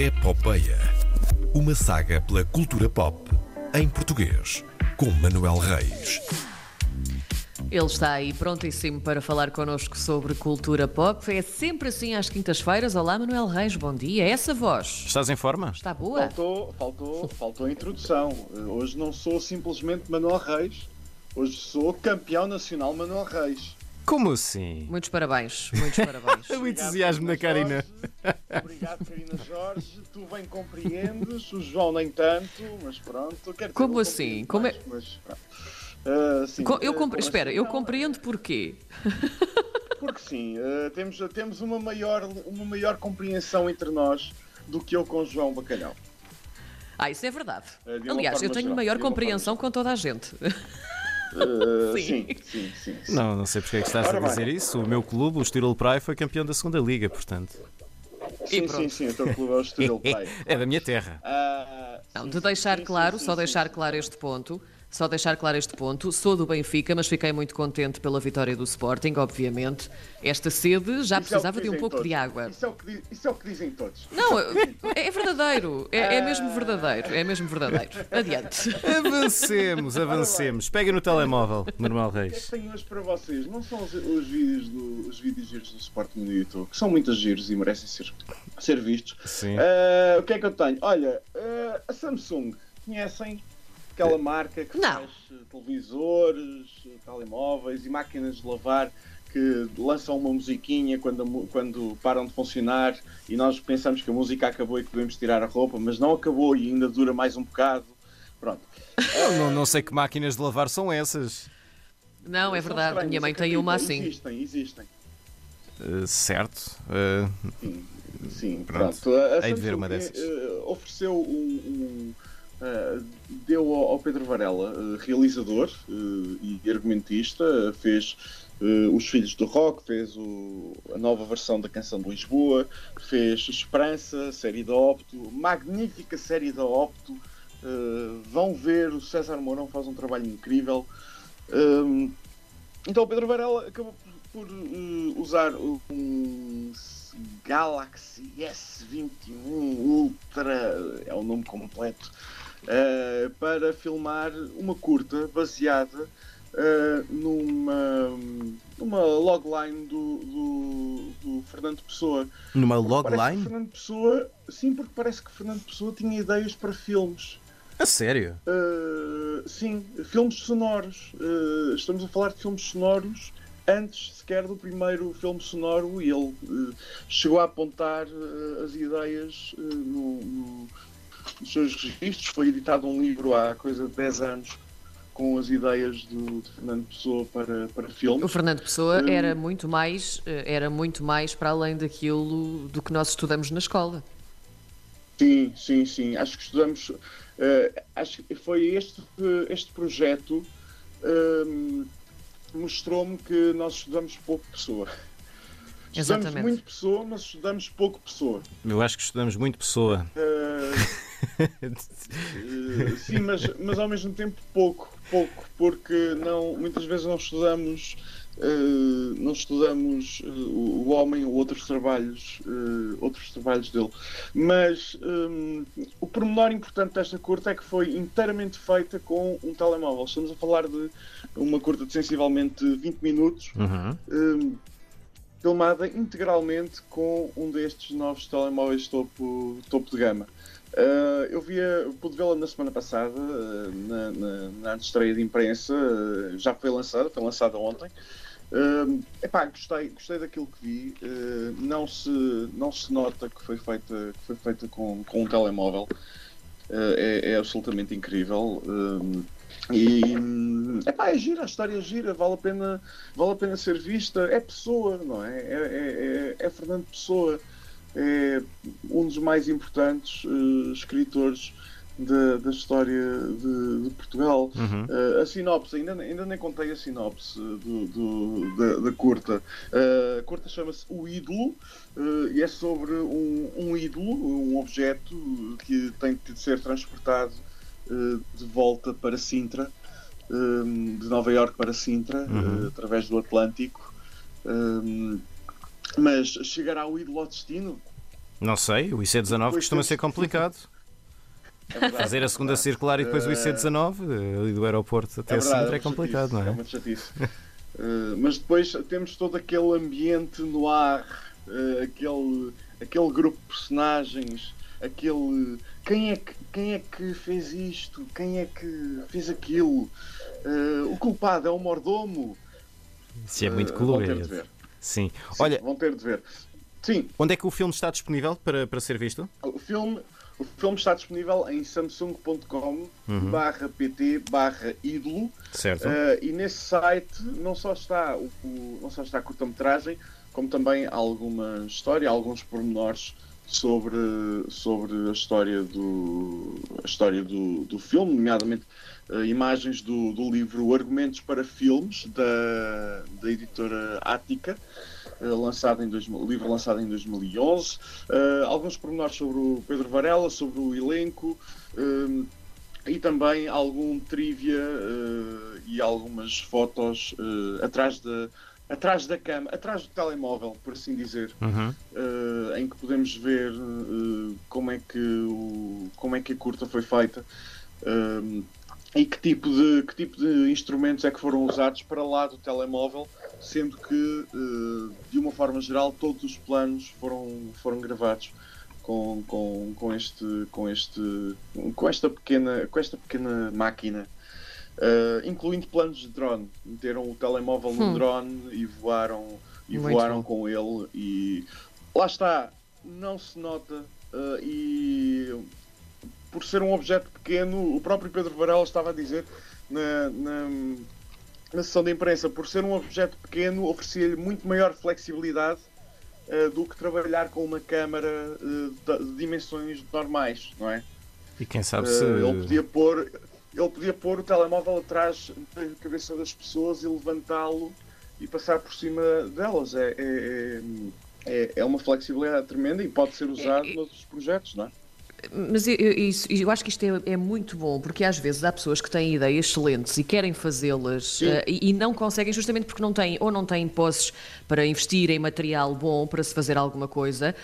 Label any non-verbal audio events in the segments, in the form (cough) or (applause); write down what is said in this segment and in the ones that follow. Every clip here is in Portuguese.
Epopeia. Uma saga pela cultura pop em português, com Manuel Reis. Ele está aí prontíssimo para falar connosco sobre cultura pop. É sempre assim às quintas-feiras. Olá, Manuel Reis, bom dia. Essa voz Estás em forma? está boa? Faltou, faltou, faltou a introdução. Hoje não sou simplesmente Manuel Reis, hoje sou campeão nacional Manuel Reis. Como assim? Muitos parabéns, muitos parabéns. O (laughs) entusiasmo da Karina. Obrigado, Karina Jorge. Tu bem compreendes, o João nem tanto, mas pronto. Quer dizer, Como assim? Como é- mais, mas. Ah, sim, Eu eh, compre... com Espera, esta eu não, compreendo porquê. Porque sim, eh, temos, temos uma, maior, uma maior compreensão entre nós do que eu com o João Bacalhau. Ah, isso é verdade. É, de uma Aliás, eu tenho geral, maior compreensão com toda a gente. (laughs) Eh, Sim. sim, sim, sim. Não, não sei porque é que estás a Ora bem. dizer isso. O meu clube, o Estoril Praia, foi campeão da segunda liga, portanto. Sim, sim, sim, o teu clube é o (laughs) Estoril Play. É da minha terra. Ah, Não, de deixar sim, claro, sim, só sim, deixar sim. claro este ponto. Só deixar claro este ponto. Sou do Benfica, mas fiquei muito contente pela vitória do Sporting, obviamente. Esta sede já Isso é precisava que de um pouco de todos. água. Isso é o que, di- isso é o que dizem todos. Não, é é verdadeiro. É, é mesmo verdadeiro. É mesmo verdadeiro. Adiante. Avancemos, avancemos. Pega no telemóvel, Manuel O que é que Reis. tenho hoje para vocês? Não são os, os vídeos do, os vídeos giros do Sporting no YouTube, que são muitos giros e merecem ser, ser vistos. Sim. Ah, o que é que eu tenho? Olha, ah, a Samsung, conhecem? Aquela marca que Não. faz eh, televisores, eh, telemóveis e máquinas de lavar que lançam uma musiquinha quando, quando param de funcionar e nós pensamos que a música acabou e que devemos tirar a roupa, mas não acabou e ainda dura mais um bocado. Pronto. Eu não, não sei que máquinas de lavar são essas. Não, é verdade. estranhas, Minha mãe tem uma assim. Existem, existem. Uh, certo. Uh, Sim, sim Pronto. pronto. A, Hei de ver uma dessas. ofereceu um. um, eh, deu ao, ao Pedro Varela, eh, realizador eh, e argumentista, fez Os Filhos do Rock, fez o- a nova versão da canção de Lisboa, fez Esperança, série da Opto, magnífica série da Opto. Vão ver, o César Mourão faz um trabalho incrível. Um, então o Pedro Varela acabou por, por, usar um Galaxy S21 Ultra, é o nome completo, eh, para filmar uma curta baseada eh, numa, numa logline do, do, do Fernando Pessoa. numa logline? Fernando Pessoa, sim, porque parece que Fernando Pessoa tinha ideias para filmes. A sério? Uh, sim, filmes sonoros. Uh, estamos a falar de filmes sonoros antes sequer do primeiro filme sonoro e ele uh, chegou a apontar uh, as ideias uh, no- no- nos seus registros. Foi editado um livro há coisa de 10 anos com as ideias do, de Fernando Pessoa para, para filmes. O Fernando Pessoa Hum. era muito mais, eh, era muito mais para além daquilo do que nós estudamos na escola. Sim, sim, sim. Acho que estudamos. eh, acho que foi este, este projeto ehm, mostrou-me que nós estudamos pouco pessoa. Estudamos Exatamente. muito pessoa, mas estudamos pouco pessoa. Eu acho que estudamos muito pessoa. Eh, (laughs) sim, mas, mas ao mesmo tempo pouco, pouco, porque não, muitas vezes não estudamos, eh, não estudamos eh, o, homem ou outros trabalhos, eh, outros trabalhos dele. Mas hum, o pormenor importante desta curta é que foi inteiramente feita com um telemóvel. Estamos a falar de uma curta de sensivelmente 20 minutos. Uhum. hum, filmada integralmente com um destes novos telemóveis topo, topo de gama. Uh, eu via, pude vê-la na semana passada, uh, na, na, na estreia de imprensa, uh, já foi lançada, foi lançada ontem. Uh, epá, gostei, gostei daquilo que vi. Não, se, não se nota que foi feita, que foi feita com, com um telemóvel. É, é absolutamente incrível. E epá, é gira, a história é gira, vale a pena, vale a pena ser vista. É Pessoa, não é? É, é, é- é Fernando Pessoa, é um dos mais importantes eh, escritores da, da história de, de Portugal. Uhum. Eh, a sinopse, ainda, ainda nem contei a sinopse do, do- da, da curta. Eh, a curta chama-se O Ídolo eh, e é sobre um, um ídolo, um objeto que tem de ser transportado eh, de volta para Sintra, eh, de Nova Iorque para Sintra, Uhum. eh, através do Atlântico. Eh, mas chegará o ídolo ao destino? Não sei, o IC19 Depois costuma ser complicado. (laughs) É verdade, Fazer a é segunda verdade. circular e depois o Eh, IC19, eh, ali do aeroporto até É a verdade, Sintra é complicado, chatice, não É é? uma chatice. Uh, mas depois temos todo aquele ambiente no ar, uh, aquele, aquele grupo de personagens, aquele. Quem é, que, quem é que fez isto? Quem é que fez aquilo? Uh, o culpado é o mordomo. Isso é muito colorido. Sim. Sim, Olha, vão ter de ver. Sim, onde é que o filme está disponível para, para ser visto? o filme, o filme está disponível em samsung.com Uhum. barra pt barra ídolo. Certo. Uh, e nesse site não só está o, o- não só está a curta-metragem, como também alguma história, alguns pormenores sobre, sobre a história do, a história do, do filme, nomeadamente uh, imagens do, do livro Argumentos para Filmes, da, da editora Ática, uh, lançado em 2000, livro lançado em 2011. Uh, alguns pormenores sobre o Pedro Varela, sobre o elenco. um, e também algum trivia eh, e algumas fotos eh, atrás da atrás da cama, atrás do telemóvel, por assim dizer, Uhum. eh, em que podemos ver eh, como é que o, como é que a curta foi feita. Eh, e que tipo de que tipo de instrumentos é que foram usados para lá do telemóvel, sendo que de uma forma geral todos os planos foram foram gravados com, com, com este com este com esta pequena com esta pequena máquina eh, incluindo planos de drone meteram o telemóvel no Hum. drone e voaram e Muito voaram bom. com ele e lá está não se nota eh, e por ser um objeto pequeno o próprio Pedro Varela estava a dizer na, na, na sessão de imprensa por ser um objeto pequeno oferecia-lhe muito maior flexibilidade eh, do que trabalhar com uma câmara de, dimensões normais, não é? E quem sabe se. ele podia pôr ele podia pôr o telemóvel atrás da cabeça das pessoas e levantá-lo e passar por cima delas. É, é, é, é uma flexibilidade tremenda e pode ser usado É, é- noutros projetos, não é? Mas eu, eu- eu acho que isto é, é muito bom, porque às vezes há pessoas que têm ideias excelentes e querem fazê-las eh, e, e não conseguem justamente porque não têm ou não têm posses para investir em material bom para se fazer alguma coisa,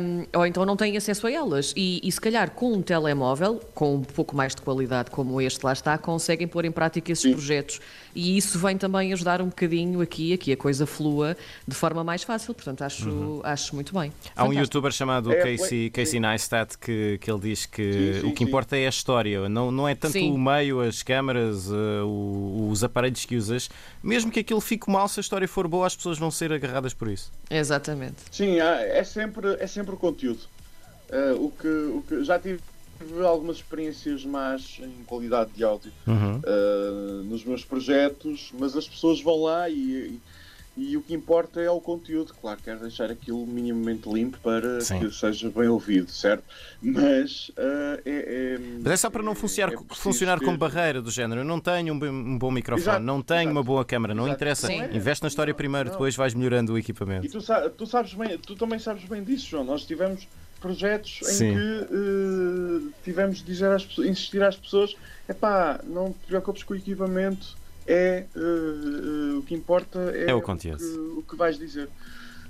hum, ou então não têm acesso a elas. E, e se calhar com um telemóvel, com um pouco mais de qualidade como este lá está, conseguem pôr em prática esses Sim. projetos. E isso vem também ajudar um bocadinho aqui, aqui a coisa flua de forma mais fácil. Portanto, acho, acho muito bem. Há um Fantástico. youtuber chamado É, Casey, Casey Neistat que, que ele diz que Sim, sim, o que sim. importa é a história, não, não é tanto Sim. o meio, as câmaras, o- os aparelhos que usas. Mesmo que aquilo fique mal, se a história for boa, as pessoas vão ser agarradas por isso. Exatamente. Sim, é sempre, é sempre o conteúdo. Eh, o, que, o que já tive algumas experiências más em qualidade de áudio Uhum. eh, nos meus projetos, mas as pessoas vão lá e, e, e o que importa é o conteúdo. Claro, quero deixar aquilo minimamente limpo para Sim. que seja bem ouvido, certo? Mas eh, é, é- Mas é só para não funcionar, é funcionar ter- como barreira do género. Eu não tenho um, bom- um bom microfone, Exato, não tenho exato. uma boa câmara, não Exato. interessa. Sim. Investe na história Não, primeiro, não. depois vais melhorando o E equipamento. tu, sa- tu sabes bem, tu também sabes bem disso, João. Nós tivemos projetos em Sim. que eh, tivemos de dizer às pessoas, insistir às pessoas: epá, não te preocupes com o equipamento, é eh, eh, o que importa é, É o conteúdo. que, o que vais dizer.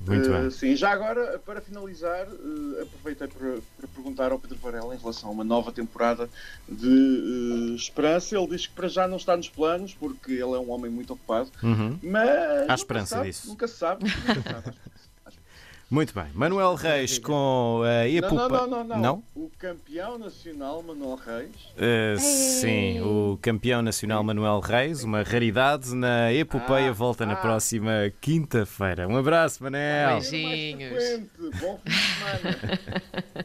Muito Eh, bem. Sim, já agora, para finalizar, aproveitei para, para perguntar ao Pedro Varela em relação a uma nova temporada de Esperança. Ele diz que para já não está nos planos, porque ele é um homem muito ocupado, Uhum. mas. nunca esperança sabe, disso. Nunca se sabe. Nunca sabe. (laughs) Muito bem. Manuel Reis com a epopa... Não, não, não, não, Não? O campeão nacional Manuel Reis. Uh, sim, o campeão nacional Manuel Reis, uma raridade na epopeia, Ah, volta na ah. próxima quinta-feira. Um abraço, Manel. Beijinhos. Mais frequente. Bom fim de semana. (laughs)